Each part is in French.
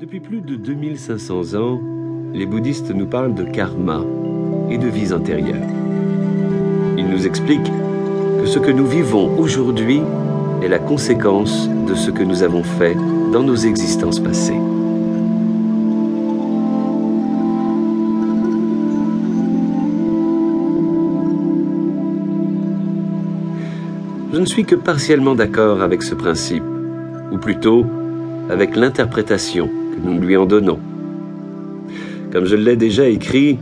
Depuis plus de 2500 ans, les bouddhistes nous parlent de karma et de vies antérieures. Ils nous expliquent que ce que nous vivons aujourd'hui est la conséquence de ce que nous avons fait dans nos existences passées. Je ne suis que partiellement d'accord avec ce principe, ou plutôt avec l'interprétation nous lui en donnons. Comme je l'ai déjà écrit,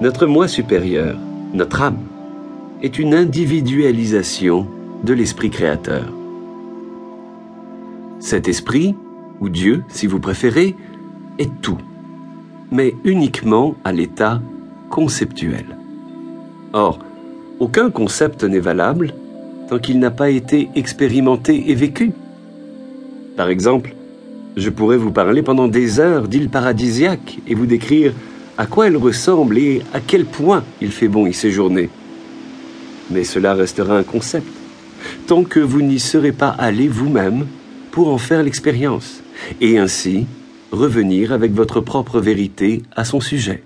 notre moi supérieur, notre âme, est une individualisation de l'esprit créateur. Cet esprit, ou Dieu si vous préférez, est tout, mais uniquement à l'état conceptuel. Or, aucun concept n'est valable tant qu'il n'a pas été expérimenté et vécu. Par exemple, je pourrais vous parler pendant des heures d'îles paradisiaques et vous décrire à quoi elles ressemblent et à quel point il fait bon y séjourner. Mais cela restera un concept, tant que vous n'y serez pas allé vous-même pour en faire l'expérience, et ainsi revenir avec votre propre vérité à son sujet.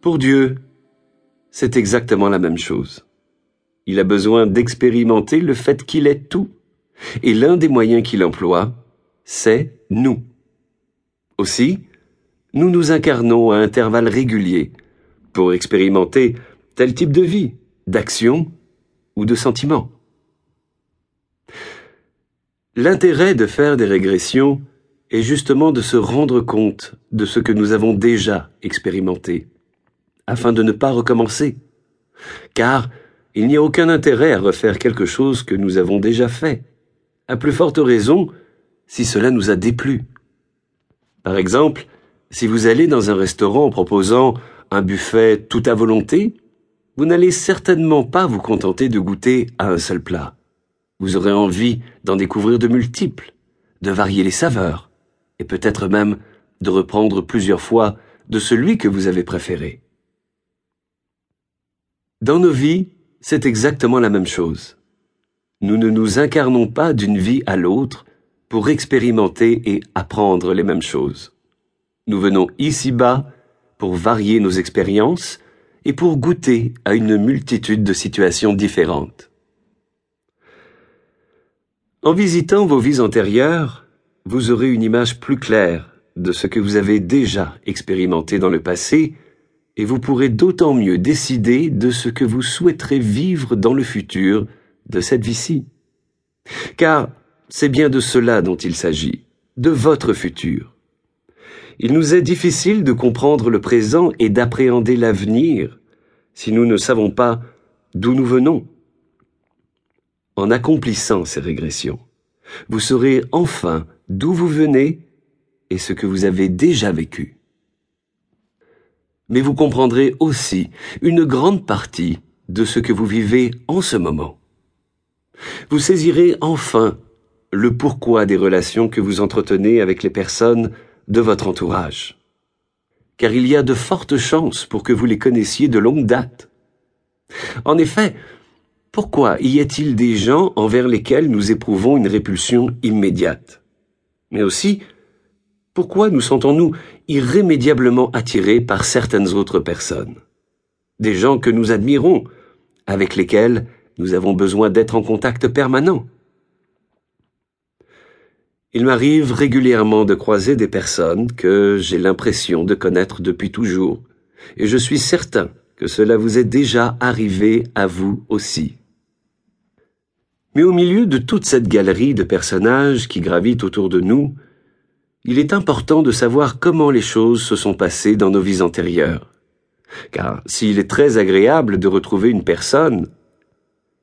Pour Dieu, c'est exactement la même chose. Il a besoin d'expérimenter le fait qu'il est tout. Et l'un des moyens qu'il emploie, c'est nous. Aussi, nous nous incarnons à intervalles réguliers pour expérimenter tel type de vie, d'action ou de sentiment. L'intérêt de faire des régressions est justement de se rendre compte de ce que nous avons déjà expérimenté afin de ne pas recommencer. Car il n'y a aucun intérêt à refaire quelque chose que nous avons déjà fait, à plus forte raison si cela nous a déplu. Par exemple, si vous allez dans un restaurant en proposant un buffet tout à volonté, vous n'allez certainement pas vous contenter de goûter à un seul plat. Vous aurez envie d'en découvrir de multiples, de varier les saveurs, et peut-être même de reprendre plusieurs fois de celui que vous avez préféré. Dans nos vies, c'est exactement la même chose. Nous ne nous incarnons pas d'une vie à l'autre pour expérimenter et apprendre les mêmes choses. Nous venons ici-bas pour varier nos expériences et pour goûter à une multitude de situations différentes. En visitant vos vies antérieures, vous aurez une image plus claire de ce que vous avez déjà expérimenté dans le passé et vous pourrez d'autant mieux décider de ce que vous souhaiterez vivre dans le futur de cette vie-ci. Car c'est bien de cela dont il s'agit, de votre futur. Il nous est difficile de comprendre le présent et d'appréhender l'avenir si nous ne savons pas d'où nous venons. En accomplissant ces régressions, vous saurez enfin d'où vous venez et ce que vous avez déjà vécu mais vous comprendrez aussi une grande partie de ce que vous vivez en ce moment. Vous saisirez enfin le pourquoi des relations que vous entretenez avec les personnes de votre entourage. Car il y a de fortes chances pour que vous les connaissiez de longue date. En effet, pourquoi y a-t-il des gens envers lesquels nous éprouvons une répulsion immédiate? Mais aussi, pourquoi nous sentons-nous irrémédiablement attirés par certaines autres personnes? Des gens que nous admirons, avec lesquels nous avons besoin d'être en contact permanent. Il m'arrive régulièrement de croiser des personnes que j'ai l'impression de connaître depuis toujours, et je suis certain que cela vous est déjà arrivé à vous aussi. Mais au milieu de toute cette galerie de personnages qui gravitent autour de nous, il est important de savoir comment les choses se sont passées dans nos vies antérieures. Car s'il est très agréable de retrouver une personne,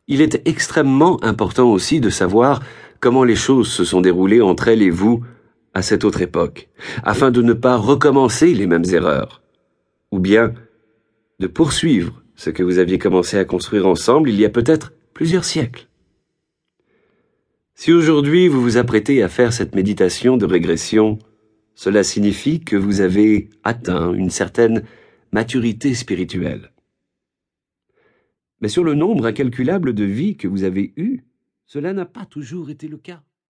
il est extrêmement important aussi de savoir comment les choses se sont déroulées entre elle et vous à cette autre époque, afin de ne pas recommencer les mêmes erreurs, ou bien de poursuivre ce que vous aviez commencé à construire ensemble il y a peut-être plusieurs siècles. Si aujourd'hui vous vous apprêtez à faire cette méditation de régression, cela signifie que vous avez atteint une certaine maturité spirituelle. Mais sur le nombre incalculable de vies que vous avez eues, cela n'a pas toujours été le cas.